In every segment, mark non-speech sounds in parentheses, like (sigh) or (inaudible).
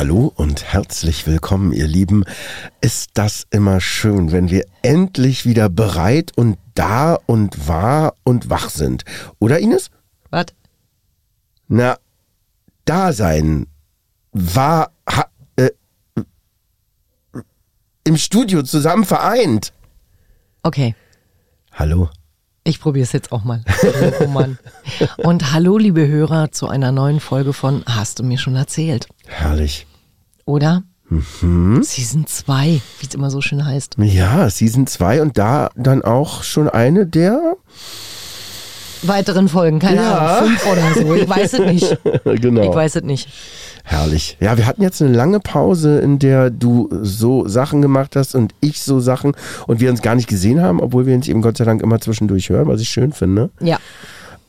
Hallo und herzlich willkommen, ihr Lieben. Ist das immer schön, wenn wir endlich wieder bereit und da und wahr und wach sind. Oder Ines? Was? Na, da sein. War ha, äh, im Studio zusammen vereint. Okay. Hallo. Ich probiere es jetzt auch mal. Oh Mann. (laughs) Und hallo, liebe Hörer, zu einer neuen Folge von Hast du mir schon erzählt? Herrlich. Oder? Mhm. Season 2, wie es immer so schön heißt. Ja, Season 2 und da dann auch schon eine der. Weiteren Folgen, keine Ja. Ahnung, fünf oder so. Ich weiß es nicht. (laughs) genau. Ich weiß es nicht. Herrlich. Ja, wir hatten jetzt eine lange Pause, in der du so Sachen gemacht hast und ich so Sachen und wir uns gar nicht gesehen haben, obwohl wir uns eben Gott sei Dank immer zwischendurch hören, was ich schön finde. Ja.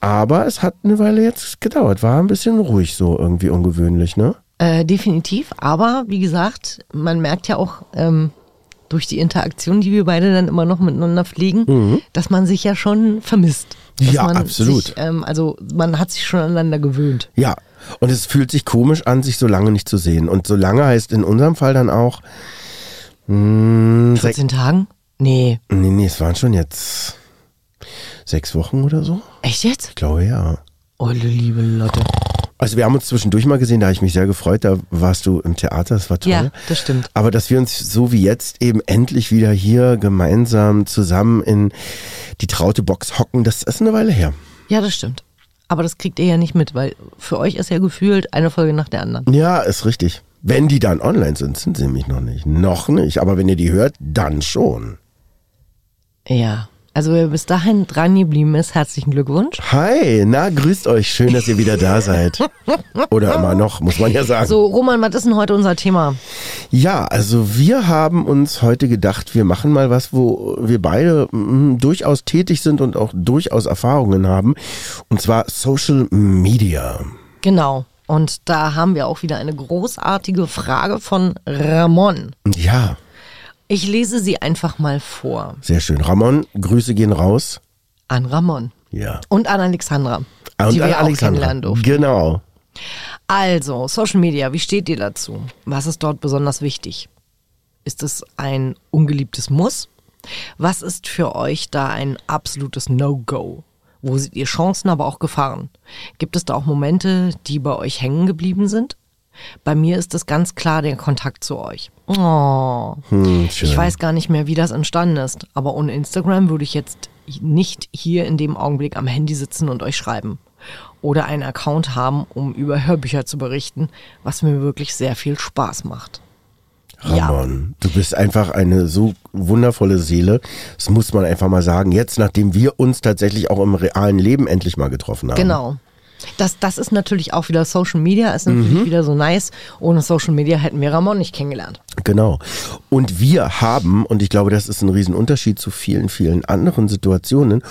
Aber es hat eine Weile jetzt gedauert. War ein bisschen ruhig so irgendwie ungewöhnlich, ne? Äh, definitiv, aber wie gesagt, man merkt ja auch ähm, durch die Interaktion, die wir beide dann immer noch miteinander pflegen, dass man sich ja schon vermisst. Mhm. Ja, absolut. Sich, ähm, also man hat sich schon aneinander gewöhnt. Ja. Und es fühlt sich komisch an, sich so lange nicht zu sehen. Und so lange heißt in unserem Fall dann auch. Mh, sech, 14 Tagen? Nee. nee, nee, es waren schon jetzt sechs Wochen oder so. Echt jetzt? Ich glaube ja. Olle liebe Lotte. Also wir haben uns zwischendurch mal gesehen, da habe ich mich sehr gefreut, da warst du im Theater, das war toll. Ja, das stimmt. Aber dass wir uns so wie jetzt eben endlich wieder hier gemeinsam zusammen in die traute Box hocken, das ist eine Weile her. Ja, das stimmt. Aber das kriegt ihr ja nicht mit, weil für euch ist ja gefühlt eine Folge nach der anderen. Ja, ist richtig. Wenn die dann online sind, sind sie nämlich noch nicht. Noch nicht, aber wenn ihr die hört, dann schon. Ja. Also wer bis dahin dran geblieben ist, herzlichen Glückwunsch. Hi, na, grüßt euch. Schön, dass ihr wieder da seid. Oder (laughs) immer noch, muss man ja sagen. So, Roman, was ist denn heute unser Thema? Ja, also wir haben uns heute gedacht, wir machen mal was, wo wir beide mm, durchaus tätig sind und auch durchaus Erfahrungen haben. Und zwar Social Media. Genau. Und da haben wir auch wieder eine großartige Frage von Ramon. Ja, Ich lese sie einfach mal vor. sehr schön. Ramon, Grüße gehen raus. An Ramon. Ja. Und an Alexandra. Und die wir an auch Alexandra. kennenlernen durften. Genau. Also, Social Media, wie steht ihr dazu? Was ist dort besonders wichtig? Ist es ein ungeliebtes Muss? Was ist für euch da ein absolutes No-Go? Wo seht ihr Chancen, aber auch Gefahren? Gibt es da auch Momente, die bei euch hängen geblieben sind? Bei mir ist es ganz klar der Kontakt zu euch. Oh, Hm, ich weiß gar nicht mehr, wie das entstanden ist, aber ohne Instagram würde ich jetzt nicht hier in dem Augenblick am Handy sitzen und euch schreiben. Oder einen Account haben, um über Hörbücher zu berichten, was mir wirklich sehr viel Spaß macht. Ja. Ramon, du bist einfach eine so wundervolle Seele. Das muss man einfach mal sagen. Jetzt, nachdem wir uns tatsächlich auch im realen Leben endlich mal getroffen haben. Genau. Das, das ist natürlich auch wieder Social Media, ist natürlich Mhm. wieder so nice. Ohne Social Media hätten wir Ramon nicht kennengelernt. Genau. Und wir haben, und ich glaube, das ist ein Riesenunterschied zu vielen, vielen anderen Situationen,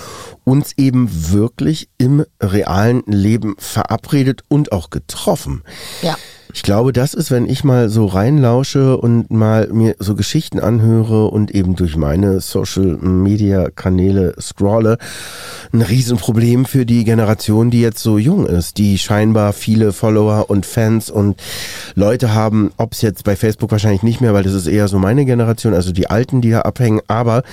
uns eben wirklich im realen Leben verabredet und auch getroffen. Ja. Ich glaube, das ist, wenn ich mal so reinlausche und mal mir so Geschichten anhöre und eben durch meine Social Media Kanäle scrolle, ein Riesenproblem für die Generation, die jetzt so jung ist, die scheinbar viele Follower und Fans und Leute haben, ob es jetzt bei Facebook wahrscheinlich nicht mehr, weil das ist eher so meine Generation, also die Alten, die da abhängen, aber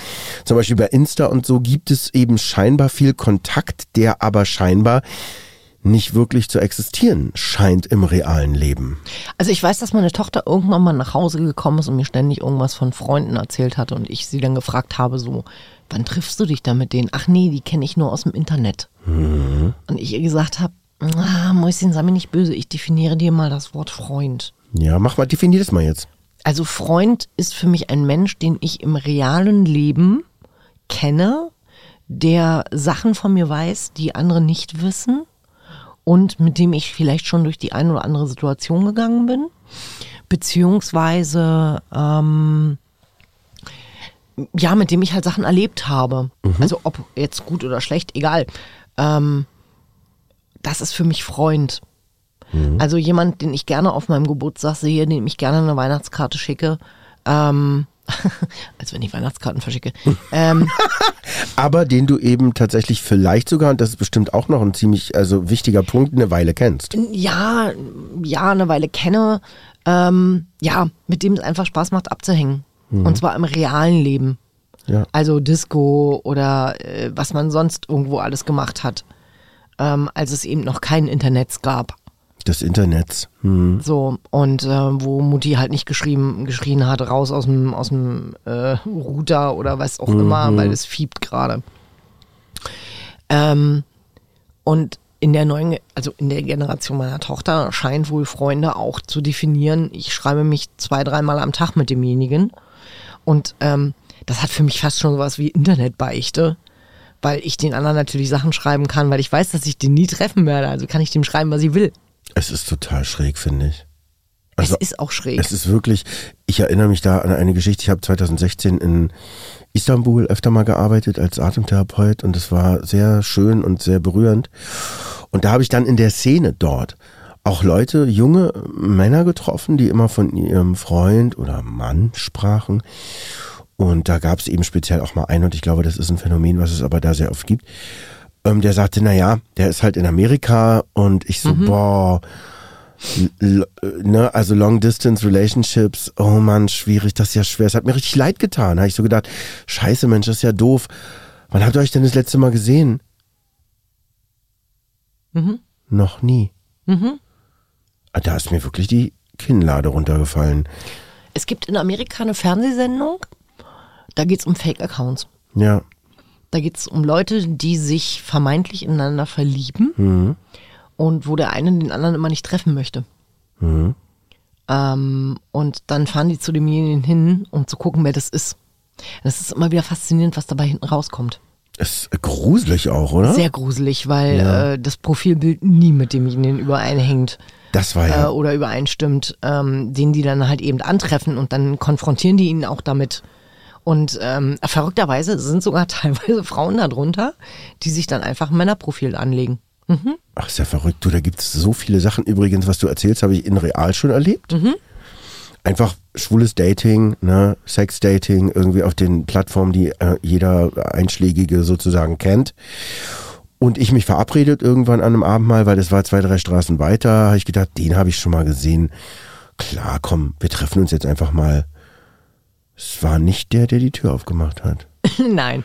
zum Beispiel bei Insta und so gibt es eben scheinbar viel Kontakt, der aber scheinbar nicht wirklich zu existieren scheint im realen Leben. Also ich weiß, dass meine Tochter irgendwann mal nach Hause gekommen ist und mir ständig irgendwas von Freunden erzählt hat und ich sie dann gefragt habe, so, wann triffst du dich da mit denen? Ach nee, die kenne ich nur aus dem Internet. Und ich ihr gesagt habe, ah, Mäuschen, sei mir nicht böse, ich definiere dir mal das Wort Freund. Ja, mach mal, definier das mal jetzt. Also Freund ist für mich ein Mensch, den ich im realen Leben kenne, der Sachen von mir weiß, die andere nicht wissen und mit dem ich vielleicht schon durch die eine oder andere Situation gegangen bin, beziehungsweise ähm, ja, mit dem ich halt Sachen erlebt habe. Also ob jetzt gut oder schlecht, egal. Ähm, das ist für mich Freund. Also jemand, den ich gerne auf meinem Geburtstag sehe, dem ich gerne eine Weihnachtskarte schicke. Ähm, (laughs) als wenn ich Weihnachtskarten verschicke. ähm, (laughs) Aber den du eben tatsächlich vielleicht sogar, und das ist bestimmt auch noch ein ziemlich also wichtiger Punkt, eine Weile kennst. ja, ja, eine Weile kenne. Ähm, ja, mit dem es einfach Spaß macht, abzuhängen. Und zwar im realen Leben. Ja. Also Disco oder äh, was man sonst irgendwo alles gemacht hat. Ähm, als es eben noch kein Internet gab. Des Internets. Hm. So, und äh, wo Mutti halt nicht geschrieben, geschrien hat, raus aus dem, aus dem äh, Router oder was auch immer, weil es fiebt gerade. Ähm, und in der neuen, also in der Generation meiner Tochter scheint wohl Freunde auch zu definieren, ich schreibe mich zwei, dreimal am Tag mit demjenigen. Und ähm, das hat für mich fast schon sowas wie Internetbeichte, weil ich den anderen natürlich Sachen schreiben kann, weil ich weiß, dass ich den nie treffen werde. Also kann ich dem schreiben, was ich will. Es ist total schräg, finde ich. Also, es ist auch schräg. Es ist wirklich, ich erinnere mich da an eine Geschichte, ich habe 2016 in Istanbul öfter mal gearbeitet als Atemtherapeut und es war sehr schön und sehr berührend. Und da habe ich dann in der Szene dort auch Leute, junge Männer getroffen, die immer von ihrem Freund oder Mann sprachen. Und da gab es eben speziell auch mal einen, und ich glaube, das ist ein Phänomen, was es aber da sehr oft gibt, ähm, der sagte, na ja, der ist halt in Amerika und ich so, boah, l- l- ne, also Long Distance Relationships, oh Mann, schwierig, das ist ja schwer. Es hat mir richtig leid getan. Habe ich so gedacht, scheiße Mensch, das ist ja doof. Wann habt ihr euch denn das letzte Mal gesehen? Mhm. Noch nie. Mhm. Ah, Da ist mir wirklich die Kinnlade runtergefallen. Es gibt in Amerika eine Fernsehsendung, da geht es um Fake-Accounts. Ja. Da geht es um Leute, die sich vermeintlich ineinander verlieben Mhm. und wo der eine den anderen immer nicht treffen möchte. Mhm. Ähm, und dann fahren die zu demjenigen hin, um zu gucken, wer das ist. Das ist immer wieder faszinierend, was dabei hinten rauskommt. Ist gruselig auch, oder? Sehr gruselig, weil äh, das Profilbild nie mit demjenigen übereinhängt das war äh, ja. oder übereinstimmt, ähm, den die dann halt eben antreffen und dann konfrontieren die ihn auch damit. Und ähm, verrückterweise sind sogar (laughs) teilweise Frauen darunter, die sich dann einfach ein Männerprofil anlegen. Ach, ist ja verrückt. Du, da gibt es so viele Sachen. Übrigens, was du erzählst, habe ich in real schon erlebt. Einfach schwules Dating, ne, Sex-Dating, irgendwie auf den Plattformen, die äh, jeder Einschlägige sozusagen kennt. Und ich mich verabredet irgendwann an einem Abend mal, weil das war zwei, drei Straßen weiter, habe ich gedacht, den habe ich schon mal gesehen. Klar, komm, wir treffen uns jetzt einfach mal. Es war nicht der, der die Tür aufgemacht hat. (laughs) Nein.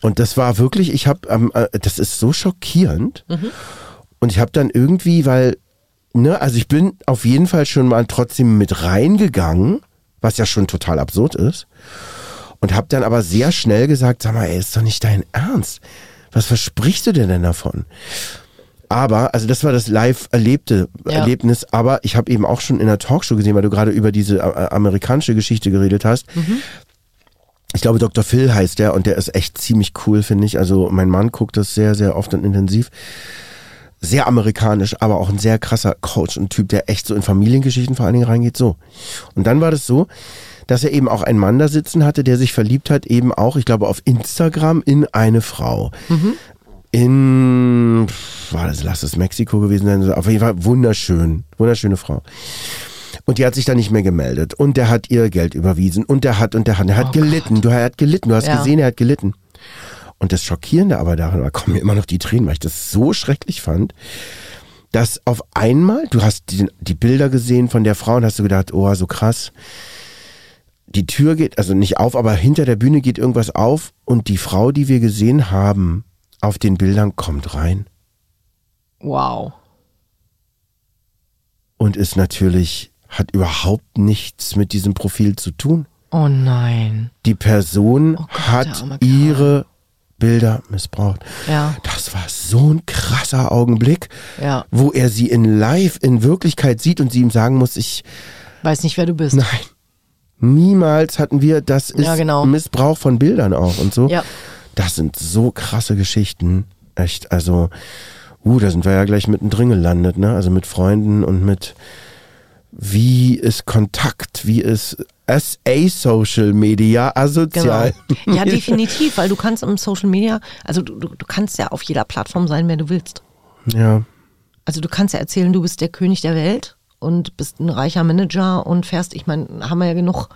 Und das war wirklich, ich habe, ähm, äh, das ist so schockierend. Und ich habe dann irgendwie, weil, ne, also ich bin auf jeden Fall schon mal trotzdem mit reingegangen, was ja schon total absurd ist. Und habe dann aber sehr schnell gesagt, sag mal, ey, ist doch nicht dein Ernst. Was versprichst du dir denn davon? Aber, also das war das live erlebte Ja. Erlebnis, aber ich habe eben auch schon in der Talkshow gesehen, weil du gerade über diese äh, amerikanische Geschichte geredet hast. Ich glaube, Dr. Phil heißt der und der ist echt ziemlich cool, finde ich. Also mein Mann guckt das sehr, sehr oft und intensiv. Sehr amerikanisch, aber auch ein sehr krasser Coach und Typ, der echt so in Familiengeschichten vor allen Dingen reingeht. So. Und dann war das so, dass er eben auch einen Mann da sitzen hatte, der sich verliebt hat, eben auch, ich glaube, auf Instagram in eine Frau. In, war das, lass es Mexiko gewesen sein, auf jeden Fall wunderschön, wunderschöne Frau. Und die hat sich dann nicht mehr gemeldet. Und der hat ihr Geld überwiesen. Und der hat, und der hat, der hat Oh gelitten. Du, er hat gelitten. Du hast Ja. gesehen, er hat gelitten. Und das Schockierende aber daran, da kommen mir immer noch die Tränen, weil ich das so schrecklich fand, dass auf einmal, du hast die, die Bilder gesehen von der Frau und hast du gedacht, oh, so krass. Die Tür geht, also nicht auf, aber hinter der Bühne geht irgendwas auf und die Frau, die wir gesehen haben, auf den Bildern kommt rein Wow. und ist natürlich, hat überhaupt nichts mit diesem Profil zu tun. Oh nein. Die Person Oh Gott, hat ihre Bilder missbraucht. Ja. Das war so ein krasser Augenblick, Ja. wo er sie in live, in Wirklichkeit sieht und sie ihm sagen muss, ich, Weiß nicht, wer du bist. nein, niemals hatten wir, das ist Ja, genau. Missbrauch von Bildern auch und so. Ja. Das sind so krasse Geschichten. Echt, also, uh, da sind wir ja gleich mittendrin gelandet, ne? Also mit Freunden und mit, wie ist Kontakt, wie ist as a Social Media asozial. Genau. Ja, (laughs) definitiv, weil du kannst im Social Media, also du, du, du kannst ja auf jeder Plattform sein, wer du willst. Ja. Also du kannst ja erzählen, du bist der König der Welt und bist ein reicher Manager und fährst, ich meine, haben wir ja genug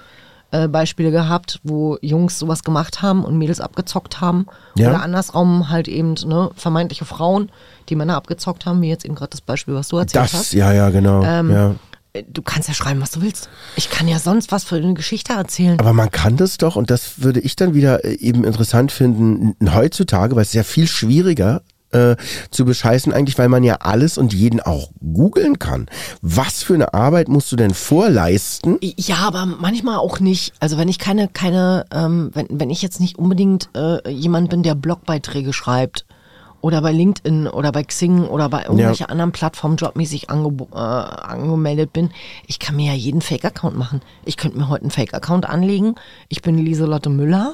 äh, Beispiele gehabt, wo Jungs sowas gemacht haben und Mädels abgezockt haben. Ja. Oder andersrum halt eben ne, vermeintliche Frauen, die Männer abgezockt haben, wie jetzt eben gerade das Beispiel, was du erzählt Das, hast. ja, ja, genau. Ähm, ja. Du kannst ja schreiben, was du willst. Ich kann ja sonst was für eine Geschichte erzählen. Aber man kann das doch, und das würde ich dann wieder äh, eben interessant finden, heutzutage, weil es ist ja viel schwieriger äh, zu bescheißen eigentlich, weil man ja alles und jeden auch googeln kann. Was für eine Arbeit musst du denn vorleisten? Ja, aber manchmal auch nicht. Also wenn ich keine, keine, ähm, wenn, wenn ich jetzt nicht unbedingt äh, jemand bin, der Blogbeiträge schreibt oder bei LinkedIn oder bei Xing oder bei irgendwelchen anderen Plattformen jobmäßig ange äh, angemeldet bin, ich kann mir ja jeden Fake-Account machen. Ich könnte mir heute einen Fake-Account anlegen. Ich bin Lieselotte Müller,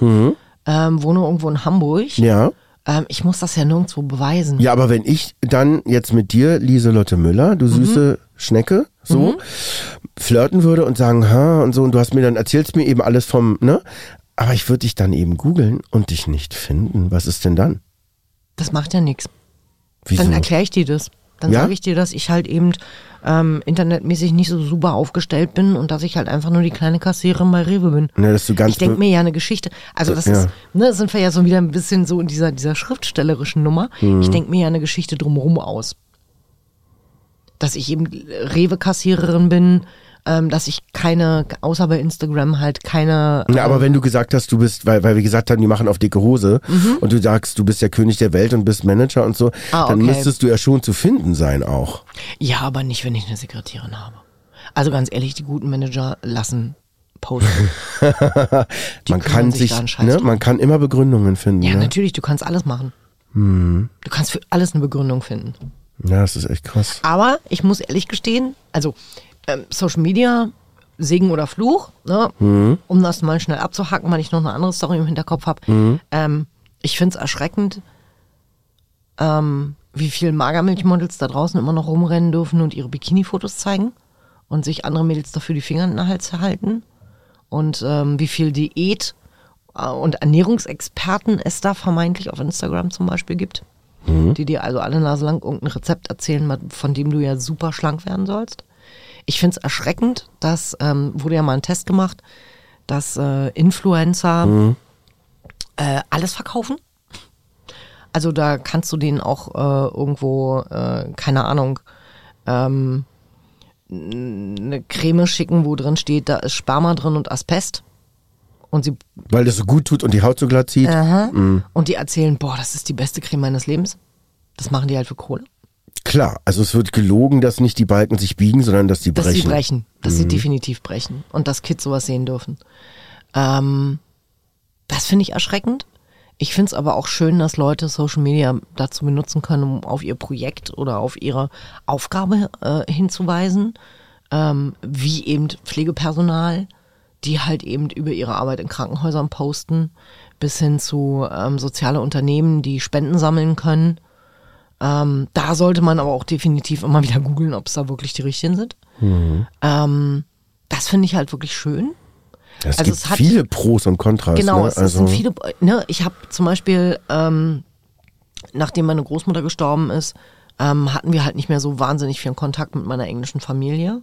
ähm, wohne irgendwo in Hamburg. Ja. Ähm, ich muss das ja nirgendwo beweisen. Ja, aber wenn ich dann jetzt mit dir, Lieselotte Müller, du süße Schnecke, so, flirten würde und sagen, ha, und so, und du hast mir dann, erzählst mir eben alles vom, ne? Aber ich würde dich dann eben googeln und dich nicht finden. Was ist denn dann? Das macht ja nichts. Wieso? Dann erkläre ich dir das. Dann Ja? sage ich dir, dass ich halt eben ähm, internetmäßig nicht so super aufgestellt bin und dass ich halt einfach nur die kleine Kassiererin bei Rewe bin. Ne, dass du ganz ich denke mir ja eine Geschichte. Also das Ja. ist, ne, sind wir ja so wieder ein bisschen so in dieser, dieser schriftstellerischen Nummer. Mhm. Ich denke mir ja eine Geschichte drumherum aus. Dass ich eben Rewe-Kassiererin bin, ähm, dass ich keine, außer bei Instagram halt keine. Na, aber wenn du gesagt hast, du bist, weil, weil wir gesagt haben, die machen auf dicke Hose und du sagst, du bist der König der Welt und bist Manager und so, Ah, dann okay. müsstest du ja schon zu finden sein auch. Ja, aber nicht, wenn ich eine Sekretärin habe. Also ganz ehrlich, die guten Manager lassen posten. (laughs) Man kann sich sich, ne, man kann immer Begründungen finden. Ja, ne? natürlich, du kannst alles machen. Du kannst für alles eine Begründung finden. ja, das ist echt krass. Aber ich muss ehrlich gestehen, also ähm, Social Media, Segen oder Fluch, ne? um das mal schnell abzuhacken, weil ich noch eine andere Story im Hinterkopf habe. Ähm, ich finde es erschreckend, ähm, wie viele Magermilchmodels da draußen immer noch rumrennen dürfen und ihre Bikini-Fotos zeigen und sich andere Mädels dafür die Finger in den Hals halten. Und ähm, wie viel Diät äh, und Ernährungsexperten es da vermeintlich auf Instagram zum Beispiel gibt die dir also alle Nase lang irgendein Rezept erzählen, von dem du ja super schlank werden sollst. Ich finde es erschreckend, dass, ähm, wurde ja mal ein Test gemacht, dass äh, Influencer äh, alles verkaufen. Also da kannst du denen auch äh, irgendwo, äh, keine Ahnung, ähm, eine Creme schicken, wo drin steht, da ist Sperma drin und Asbest. Und sie Weil das so gut tut und die Haut so glatt zieht. Aha. Und die erzählen, boah, das ist die beste Creme meines Lebens. Das machen die halt für Kohle. Klar, also es wird gelogen, dass nicht die Balken sich biegen, sondern dass die Dass brechen. sie brechen. Dass sie definitiv brechen. Und dass Kids sowas sehen dürfen. Ähm, das finde ich erschreckend. Ich finde es aber auch schön, dass Leute Social Media dazu benutzen können, um auf ihr Projekt oder auf ihre Aufgabe äh, hinzuweisen. Ähm, wie eben Pflegepersonal, die halt eben über ihre Arbeit in Krankenhäusern posten, bis hin zu ähm, soziale Unternehmen, die Spenden sammeln können. Ähm, da sollte man aber auch definitiv immer wieder googeln, ob es da wirklich die richtigen sind. Ähm, das finde ich halt wirklich schön. Es Also gibt es hat- viele Pros und Kontras. Genau, ne? es, es also, sind viele. Ne, ich habe zum Beispiel, ähm, nachdem meine Großmutter gestorben ist, ähm, hatten wir halt nicht mehr so wahnsinnig viel Kontakt mit meiner englischen Familie.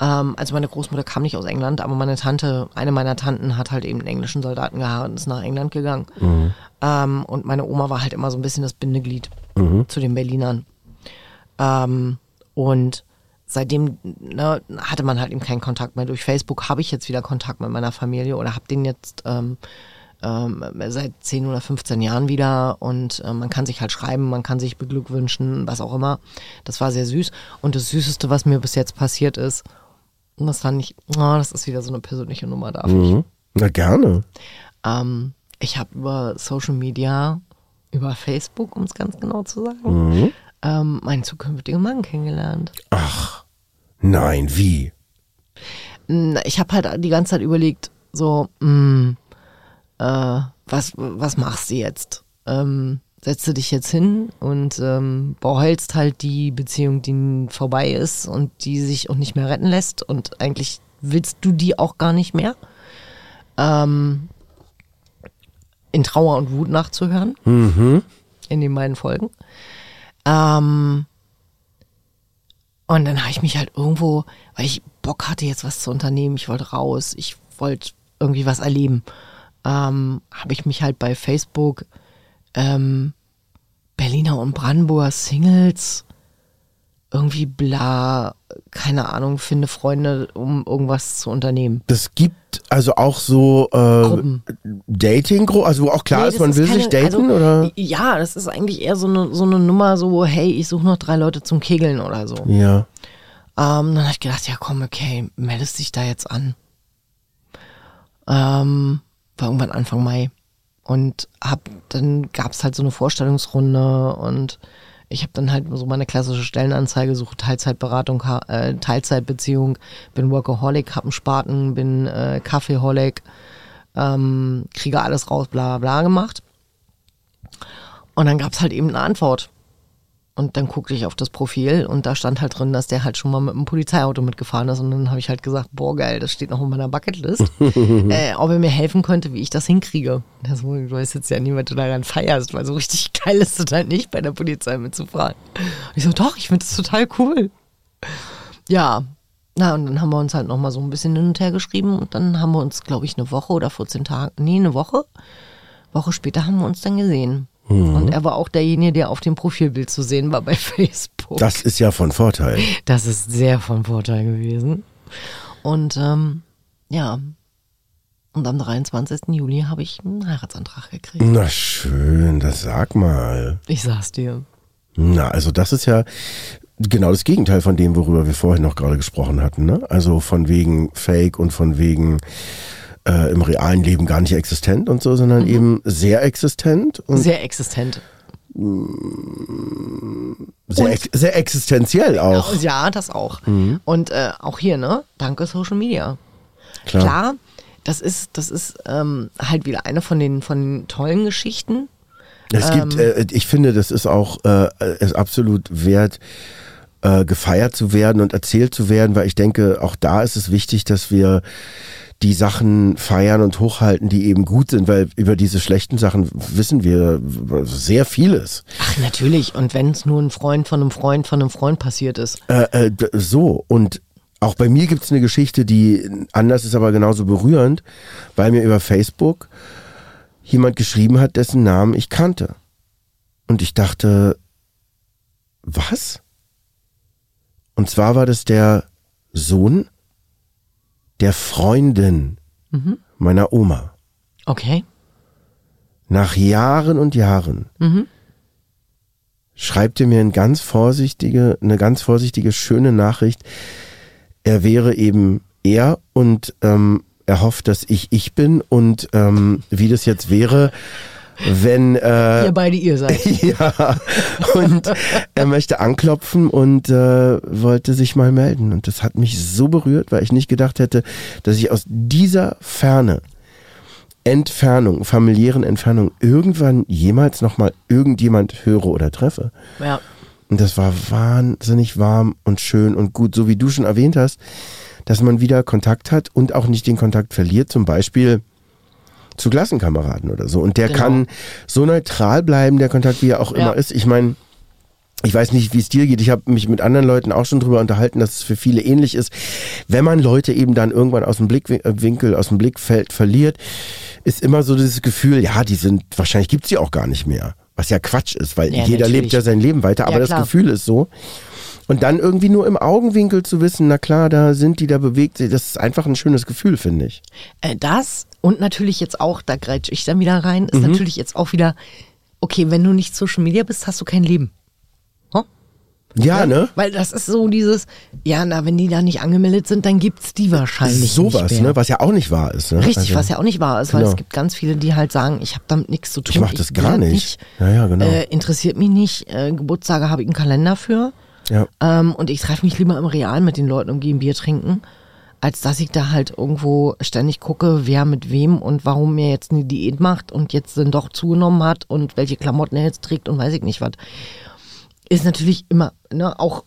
Ähm, also meine Großmutter kam nicht aus England, aber meine Tante, eine meiner Tanten hat halt eben einen englischen Soldaten gehabt und ist nach England gegangen. Ähm, und meine Oma war halt immer so ein bisschen das Bindeglied zu den Berlinern. Ähm, und seitdem ne, hatte man halt eben keinen Kontakt mehr. Durch Facebook habe ich jetzt wieder Kontakt mit meiner Familie oder habe den jetzt ähm, ähm, seit 10 oder 15 Jahren wieder und äh, man kann sich halt schreiben, man kann sich beglückwünschen, was auch immer. Das war sehr süß. Und das Süßeste, was mir bis jetzt passiert ist, und das fand ich, oh, das ist wieder so eine persönliche Nummer, darf ich. Mhm. Na gerne. Ähm, ich habe über Social Media, über Facebook, um es ganz genau zu sagen, Mhm. ähm, meinen zukünftigen Mann kennengelernt. Nein, wie? Ich habe halt die ganze Zeit überlegt, so, mh, äh, was, was machst du jetzt? Ähm, setzt du dich jetzt hin und ähm, beheulst halt die Beziehung, die vorbei ist und die sich auch nicht mehr retten lässt und eigentlich willst du die auch gar nicht mehr. Ähm, in Trauer und Wut nachzuhören. Mhm. In den beiden Folgen. Ähm, und dann habe ich mich halt irgendwo, weil ich Bock hatte, jetzt was zu unternehmen, ich wollte raus, ich wollte irgendwie was erleben, ähm, habe ich mich halt bei Facebook ähm, Berliner und Brandenburger Singles irgendwie bla, keine Ahnung, finde Freunde, um irgendwas zu unternehmen. Das gibt also auch so äh, Gruppen. Dating, also wo auch klar Nee, ist, man will keine- sich daten also, oder? Ja, das ist eigentlich eher so eine, so eine Nummer, so, hey, ich suche noch drei Leute zum Kegeln oder so. Ja. Ähm, dann habe ich gedacht, ja komm, okay, meldest dich da jetzt an. Ähm, war irgendwann Anfang Mai. Und hab, dann gab's halt so eine Vorstellungsrunde und ich habe dann halt so meine klassische Stellenanzeige, suche Teilzeitberatung, äh, Teilzeitbeziehung, bin Workaholic, hab einen Spaten, bin äh, Kaffeeholic, ähm, kriege alles raus, bla bla gemacht. Und dann gab's halt eben eine Antwort. Und dann guckte ich auf das Profil und da stand halt drin, dass der halt schon mal mit einem Polizeiauto mitgefahren ist. Und dann habe ich halt gesagt, boah geil, das steht noch auf meiner Bucketlist. (laughs) äh, ob er mir helfen könnte, wie ich das hinkriege. So, du weißt jetzt ja nie, was du daran feierst, weil so richtig (laughs) geil ist es halt nicht, bei der Polizei mitzufahren. Und ich so, doch, ich finde das total cool. Ja, na und dann haben wir uns halt nochmal so ein bisschen hin und her geschrieben und dann haben wir uns, glaube ich, eine Woche oder 14 Tage, nee, eine Woche, Woche später haben wir uns dann gesehen. Und er war auch derjenige, der auf dem Profilbild zu sehen war bei (laughs) Facebook. Das ist ja von Vorteil. Das ist sehr von Vorteil gewesen. Und ähm, ja, und am 23. Juli habe ich einen Heiratsantrag gekriegt. Na schön, das sag mal. Ich sag's dir. Na, also das ist ja genau das Gegenteil von dem, worüber wir vorhin noch gerade gesprochen hatten. Ne? Also von wegen Fake und von wegen äh, im realen Leben gar nicht existent und so, sondern eben sehr existent und Sehr existent. sehr, ex sehr existenziell auch. Ja, das auch. Und äh, auch hier, ne? Danke Social Media. Klar. Klar, das ist, das ist ähm, halt wieder eine von den, von den tollen Geschichten. Es gibt, Ähm. äh, ich finde, das ist auch äh, ist absolut wert, äh, gefeiert zu werden und erzählt zu werden, weil ich denke, auch da ist es wichtig, dass wir die Sachen feiern und hochhalten, die eben gut sind, weil über diese schlechten Sachen wissen wir sehr vieles. Ach, natürlich. Und wenn es nur ein Freund von einem Freund von einem Freund passiert ist. Äh, äh, so, und auch bei mir gibt es eine Geschichte, die anders ist, aber genauso berührend, weil mir über Facebook jemand geschrieben hat, dessen Namen ich kannte. Und ich dachte, was? Und zwar war das der Sohn der Freundin meiner Oma. Okay. Nach Jahren und Jahren schreibt er mir eine ganz vorsichtige, eine ganz vorsichtige, schöne Nachricht. Er wäre eben er und ähm, er hofft, dass ich ich bin und ähm, wie das jetzt wäre, wenn äh, Ihr beide ihr seid. (laughs) ja und er möchte anklopfen und äh, wollte sich mal melden und das hat mich so berührt, weil ich nicht gedacht hätte, dass ich aus dieser Ferne Entfernung, familiären Entfernung irgendwann jemals noch mal irgendjemand höre oder treffe. Ja. Und das war wahnsinnig warm und schön und gut, so wie du schon erwähnt hast, dass man wieder Kontakt hat und auch nicht den Kontakt verliert, zum Beispiel zu Klassenkameraden oder so. Und der Genau. kann so neutral bleiben, der Kontakt, wie er auch Ja. immer ist. Ich meine, ich weiß nicht, wie es dir geht. Ich habe mich mit anderen Leuten auch schon drüber unterhalten, dass es für viele ähnlich ist. Wenn man Leute eben dann irgendwann aus dem Blickwinkel, aus dem Blickfeld verliert, ist immer so dieses Gefühl, ja, die sind, wahrscheinlich gibt's die auch gar nicht mehr. Was ja Quatsch ist, weil Ja, jeder natürlich. lebt ja sein Leben weiter, aber Ja, das. Gefühl ist so. Und dann irgendwie nur im Augenwinkel zu wissen, na klar, da sind die, da bewegt sich, das ist einfach ein schönes Gefühl, finde ich. Äh, das und natürlich jetzt auch, da grätsch ich dann wieder rein, Mhm. ist natürlich jetzt auch wieder, okay, wenn du nicht Social Media bist, hast du kein Leben. Huh? Ja, ne? Weil das ist so dieses, ja, na, wenn die da nicht angemeldet sind, dann gibt's die wahrscheinlich Sowas, nicht mehr. ne? Was ja auch nicht wahr ist. Ne? Richtig, Also, was ja auch nicht wahr ist, weil genau. es gibt ganz viele, die halt sagen, ich habe damit nichts zu tun. Ich mach das gar das nicht. Ja, ja, genau. Äh, interessiert mich nicht. Äh, Geburtstage habe ich einen Kalender für. Ja. Ähm, und ich treffe mich lieber im Real mit den Leuten und gehe ein Bier trinken, als dass ich da halt irgendwo ständig gucke, wer mit wem und warum mir jetzt eine Diät macht und jetzt dann doch zugenommen hat und welche Klamotten er jetzt trägt und weiß ich nicht was. Ist natürlich immer, ne, auch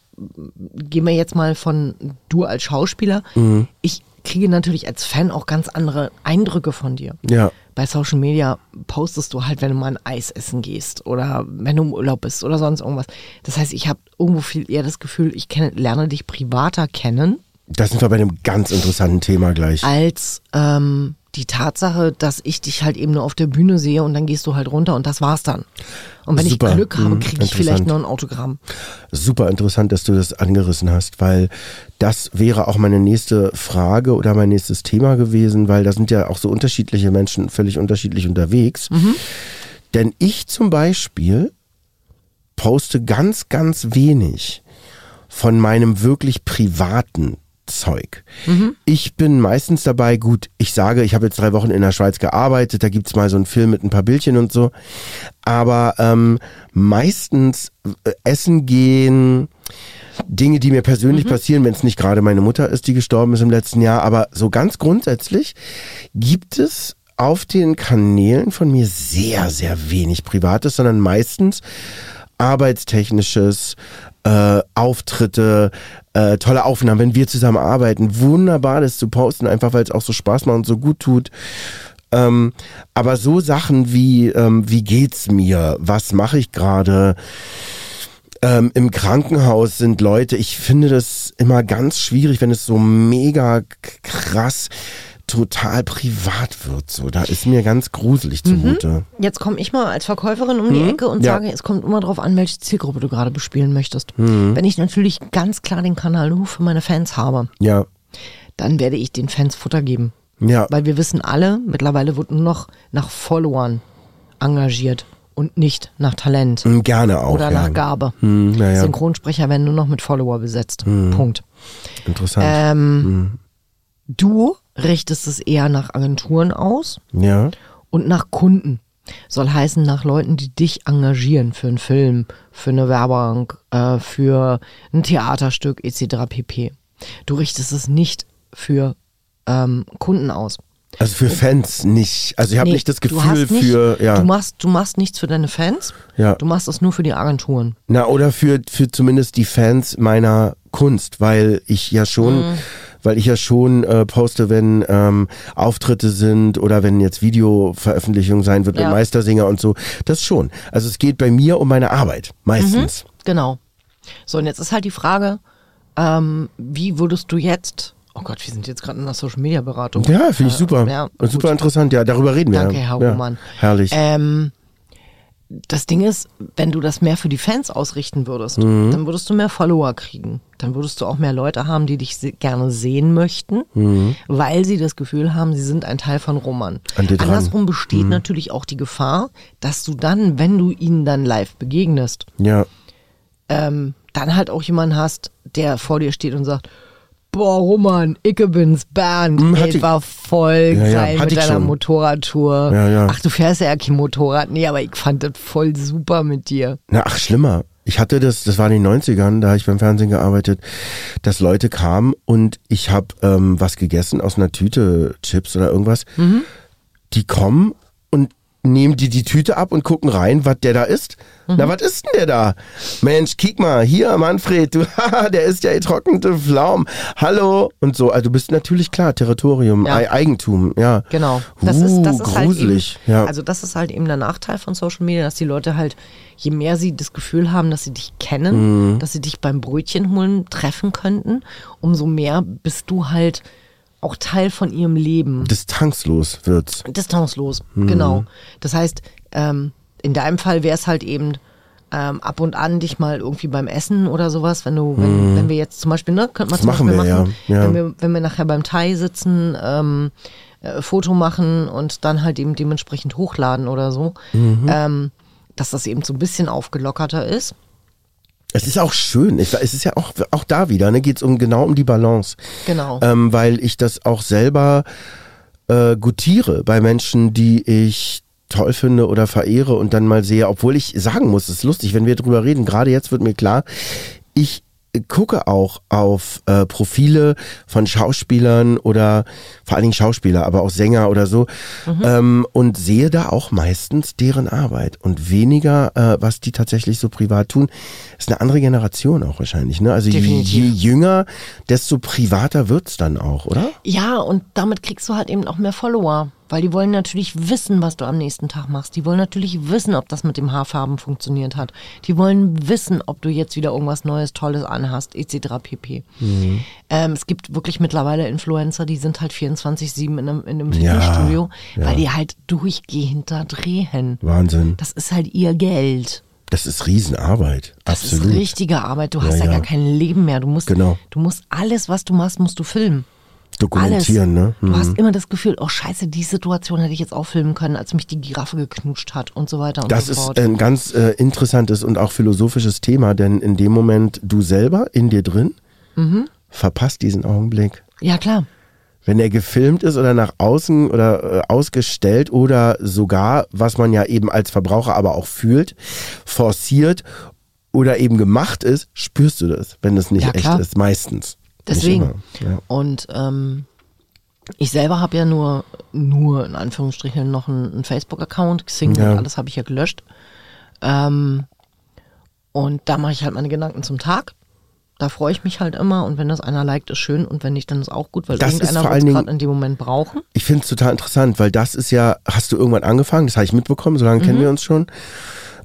gehen wir jetzt mal von du als Schauspieler. Mhm. Ich kriege natürlich als Fan auch ganz andere Eindrücke von dir. Ja. Bei Social Media postest du halt, wenn du mal ein Eis essen gehst oder wenn du im Urlaub bist oder sonst irgendwas. Das heißt, ich habe irgendwo viel eher das Gefühl, ich kenne, lerne dich privater kennen, Da sind wir bei einem ganz interessanten Thema gleich. als ähm, die Tatsache, dass ich dich halt eben nur auf der Bühne sehe und dann gehst du halt runter und das war's dann. Und wenn Super. ich Glück habe, Mhm, kriege ich vielleicht noch ein Autogramm. Super interessant, dass du das angerissen hast, weil das wäre auch meine nächste Frage oder mein nächstes Thema gewesen, weil da sind ja auch so unterschiedliche Menschen völlig unterschiedlich unterwegs. Denn ich zum Beispiel poste ganz, ganz wenig von meinem wirklich privaten Zeug. Ich bin meistens dabei, gut, ich sage, ich habe jetzt drei Wochen in der Schweiz gearbeitet, da gibt's mal so einen Film mit ein paar Bildchen und so. Aber ähm, meistens äh, essen gehen, Dinge, die mir persönlich passieren, wenn es nicht gerade meine Mutter ist, die gestorben ist im letzten Jahr. Aber so ganz grundsätzlich gibt es auf den Kanälen von mir sehr, sehr wenig Privates, sondern meistens arbeitstechnisches, äh, Auftritte, äh, tolle Aufnahmen, wenn wir zusammen arbeiten. Wunderbar, das zu posten, einfach weil es auch so Spaß macht und so gut tut. Ähm, aber so Sachen wie, ähm, wie geht's mir? Was mache ich gerade? Ähm, Im Krankenhaus sind Leute, ich finde das immer ganz schwierig, wenn es so mega krass total privat wird. So, da ist mir ganz gruselig zumute. Jetzt komme ich mal als Verkäuferin um die Ecke und Mhm. Ja. sage, es kommt immer darauf an, welche Zielgruppe du gerade bespielen möchtest. Mhm. Wenn ich natürlich ganz klar den Kanal nur für meine Fans habe, Ja, dann werde ich den Fans Futter geben. ja, Weil wir wissen alle, mittlerweile wird nur noch nach Followern engagiert und nicht nach Talent Mm, gerne auch. oder ja. nach Gabe. Hm, naja, Synchronsprecher werden nur noch mit Follower besetzt. Mhm. Punkt. interessant. Ähm, Du richtest es eher nach Agenturen aus ja, und nach Kunden. Soll heißen nach Leuten, die dich engagieren für einen Film, für eine Werbung, äh, für ein Theaterstück etc. pp. Du richtest es nicht für ähm, Kunden aus. also für Fans nicht. Also ich habe Nee, nicht das Gefühl nicht, für, ja, Du machst, du machst nichts für deine Fans, ja. du machst es nur für die Agenturen. Na, oder für, für zumindest die Fans meiner Kunst, weil ich ja schon, Mhm. Weil ich ja schon äh, poste, wenn ähm, Auftritte sind oder wenn jetzt Videoveröffentlichung sein wird Ja. mit Meistersinger und so. Das schon. Also es geht bei mir um meine Arbeit, meistens. Genau. So, und jetzt ist halt die Frage, ähm, wie würdest du jetzt, oh Gott, wir sind jetzt gerade in einer Social Media Beratung. Ja, finde ich Äh, super. Ja, super interessant. Ja, darüber reden wir. Danke, ja. Herr ja. Roman. Herrlich. Ähm, das Ding ist, wenn du das mehr für die Fans ausrichten würdest, Mhm. dann würdest du mehr Follower kriegen. Dann würdest du auch mehr Leute haben, die dich se gerne sehen möchten, Mhm. weil sie das Gefühl haben, sie sind ein Teil von Roman. An. Mhm. Andersrum besteht natürlich auch die Gefahr, dass du dann, wenn du ihnen dann live begegnest, ja. ähm, dann halt auch jemanden hast, der vor dir steht und sagt, boah, Roman, ich bin's, Bernd, Hm, ey, ich- war voll Ja, ja, geil hatte mit deiner schon. Motorradtour. Ja, ja. Ach, du fährst ja kein Motorrad. Nee, aber ich fand das voll super mit dir. Na, ach, schlimmer. Ich hatte das, das war in den 90ern, da habe ich beim Fernsehen gearbeitet, dass Leute kamen und ich habe ähm, was gegessen aus einer Tüte, Chips oder irgendwas. Die kommen nehmen die die Tüte ab und gucken rein, was der da ist. Na, was ist denn der da? Mensch, kick mal, hier, Manfred, du, (laughs) der ist ja getrocknete Pflaumen. Hallo und so. Also du bist natürlich klar, Territorium, Ja. Ei- Eigentum, ja. Genau. Das uh, ist, das ist gruselig. halt eben, ja. Also das ist halt eben der Nachteil von Social Media, dass die Leute halt, je mehr sie das Gefühl haben, dass sie dich kennen, Mhm. dass sie dich beim Brötchen holen treffen könnten, umso mehr bist du halt auch Teil von ihrem Leben. Distanzlos wird's. Distanzlos, Mhm. genau. Das heißt, ähm, in deinem Fall wäre es halt eben ähm, ab und an dich mal irgendwie beim Essen oder sowas, wenn du, wenn, wenn wir jetzt zum Beispiel, ne, könnte man Mhm. Das zum machen Beispiel wir, machen, ja, ja. Wenn, wir, wenn wir nachher beim Thai sitzen, ähm, äh, Foto machen und dann halt eben dementsprechend hochladen oder so, Mhm. ähm, dass das eben so ein bisschen aufgelockerter ist. Es ist auch schön. Ich, es ist ja auch, auch da wieder, ne, geht es um, genau um die Balance. Genau. Ähm, weil ich das auch selber äh, gutiere bei Menschen, die ich toll finde oder verehre und dann mal sehe, obwohl ich sagen muss, es ist lustig, wenn wir drüber reden, gerade jetzt wird mir klar, ich gucke auch auf äh, Profile von Schauspielern oder vor allen Dingen Schauspieler, aber auch Sänger oder so Mhm. ähm, und sehe da auch meistens deren Arbeit und weniger, äh, was die tatsächlich so privat tun. Ist eine andere Generation auch wahrscheinlich. Ne? Also je, je jünger, desto privater wird's dann auch, oder? Ja, und damit kriegst du halt eben auch mehr Follower. Weil die wollen natürlich wissen, was du am nächsten Tag machst. Die wollen natürlich wissen, ob das mit dem Haarfarben funktioniert hat. Die wollen wissen, ob du jetzt wieder irgendwas Neues, Tolles anhast, etc. pp. Ähm, es gibt wirklich mittlerweile Influencer, die sind halt 24-7 in einem, in einem Ja, Fitnessstudio, ja. weil die halt durchgehend da drehen. Wahnsinn. Das ist halt ihr Geld. Das ist Riesenarbeit. Das Absolut. ist richtige Arbeit. Du hast ja, ja. gar kein Leben mehr. Du musst, Genau. du musst alles, was du machst, musst du filmen. Dokumentieren, Alles. ne? Mhm. Du hast immer das Gefühl, oh scheiße, die Situation hätte ich jetzt auch filmen können, als mich die Giraffe geknutscht hat und so weiter und Das so ist fort. ein ganz äh, interessantes und auch philosophisches Thema, denn in dem Moment du selber in dir drin Mhm. verpasst diesen Augenblick. ja, klar. Wenn er gefilmt ist oder nach außen oder äh, ausgestellt oder sogar, was man ja eben als Verbraucher aber auch fühlt, forciert oder eben gemacht ist, spürst du das, wenn es nicht Ja, echt ist, meistens. Deswegen. immer. Ja. Und ähm, ich selber habe ja nur, nur in Anführungsstrichen noch einen, einen Facebook-Account, Xing Ja. und alles habe ich ja gelöscht. Ähm, und da mache ich halt meine Gedanken zum Tag. Da freue ich mich halt immer und wenn das einer liked, ist schön und wenn nicht, dann ist auch gut, weil Das ist irgendeiner vor wird es gerade in dem Moment brauchen. Ich finde es total interessant, weil das ist ja, hast du irgendwann angefangen, das habe ich mitbekommen, so lange kennen wir uns schon,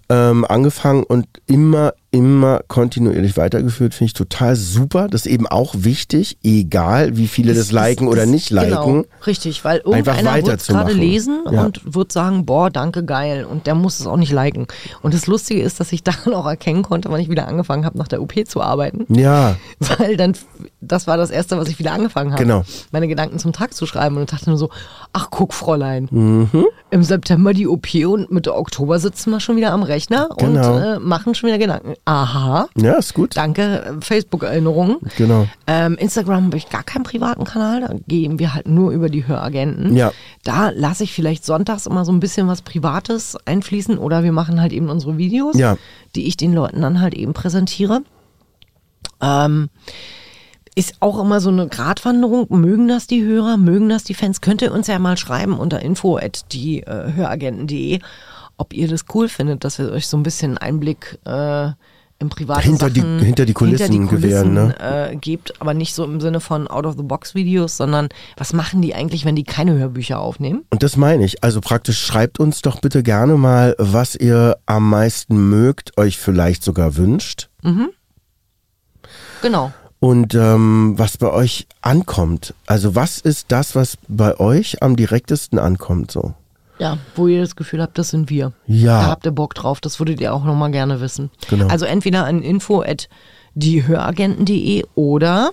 ähm, angefangen und immer, immer kontinuierlich weitergeführt, finde ich total super. Das ist eben auch wichtig, egal wie viele das, ist- liken oder ist- nicht liken. Genau, richtig, weil irgendeiner wird gerade lesen Ja. und wird sagen, boah, danke, geil. Und der muss es auch nicht liken. Und das Lustige ist, dass ich (laughs) daran auch erkennen konnte, wann ich wieder angefangen habe, nach der OP zu arbeiten. Ja, (laughs) Weil dann, das war das Erste, was ich wieder angefangen habe. Genau. Meine Gedanken zum Tag zu schreiben und dachte nur so, ach guck, Fräulein, Mhm. im September die OP und Mitte Oktober sitzen wir schon wieder am Rechner Genau. und äh, machen schon wieder Gedanken. Aha, ja, ist gut. danke, äh, Facebook-Erinnerungen. Genau. Ähm, Instagram habe ich gar keinen privaten Kanal, da gehen wir halt nur über die Höragenten. Ja. Da lasse ich vielleicht sonntags immer so ein bisschen was Privates einfließen oder wir machen halt eben unsere Videos, Ja. die ich den Leuten dann halt eben präsentiere. Ähm, ist auch immer so eine Gratwanderung. Mögen das die Hörer, mögen das die Fans? Könnt ihr uns ja mal schreiben unter info at die äh, Höragenten.de, ob ihr das cool findet, dass wir euch so ein bisschen Einblick äh, im privaten Hinter die- Sachen, hinter die Kulissen gewähren, ne? äh, gibt, aber nicht so im Sinne von Out-of-the-Box-Videos, sondern was machen die eigentlich, wenn die keine Hörbücher aufnehmen? Und das meine ich. Also praktisch schreibt uns doch bitte gerne mal, was ihr am meisten mögt, euch vielleicht sogar wünscht. Genau. Und ähm, was bei euch ankommt. Also was ist das, was bei euch am direktesten ankommt so? Ja, wo ihr das Gefühl habt, das sind wir. Ja. Da habt ihr Bock drauf, das würdet ihr auch nochmal gerne wissen. Genau. Also entweder an info at diehöragenten.de oder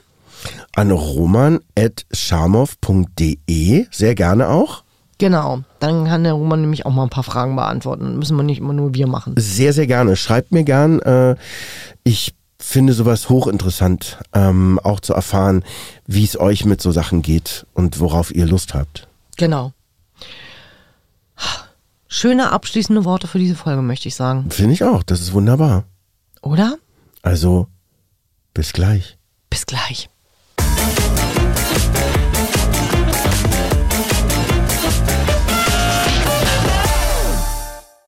An roman.scharmow.de, sehr gerne auch. genau, dann kann der Roman nämlich auch mal ein paar Fragen beantworten. Müssen wir nicht immer nur wir machen. Sehr, sehr gerne. Schreibt mir gern. Äh, ich finde sowas hochinteressant, ähm, auch zu erfahren, wie es euch mit so Sachen geht und worauf ihr Lust habt. Genau. Schöne abschließende Worte für diese Folge, möchte ich sagen. Finde ich auch. Das ist wunderbar. Oder? Also, bis gleich. Bis gleich.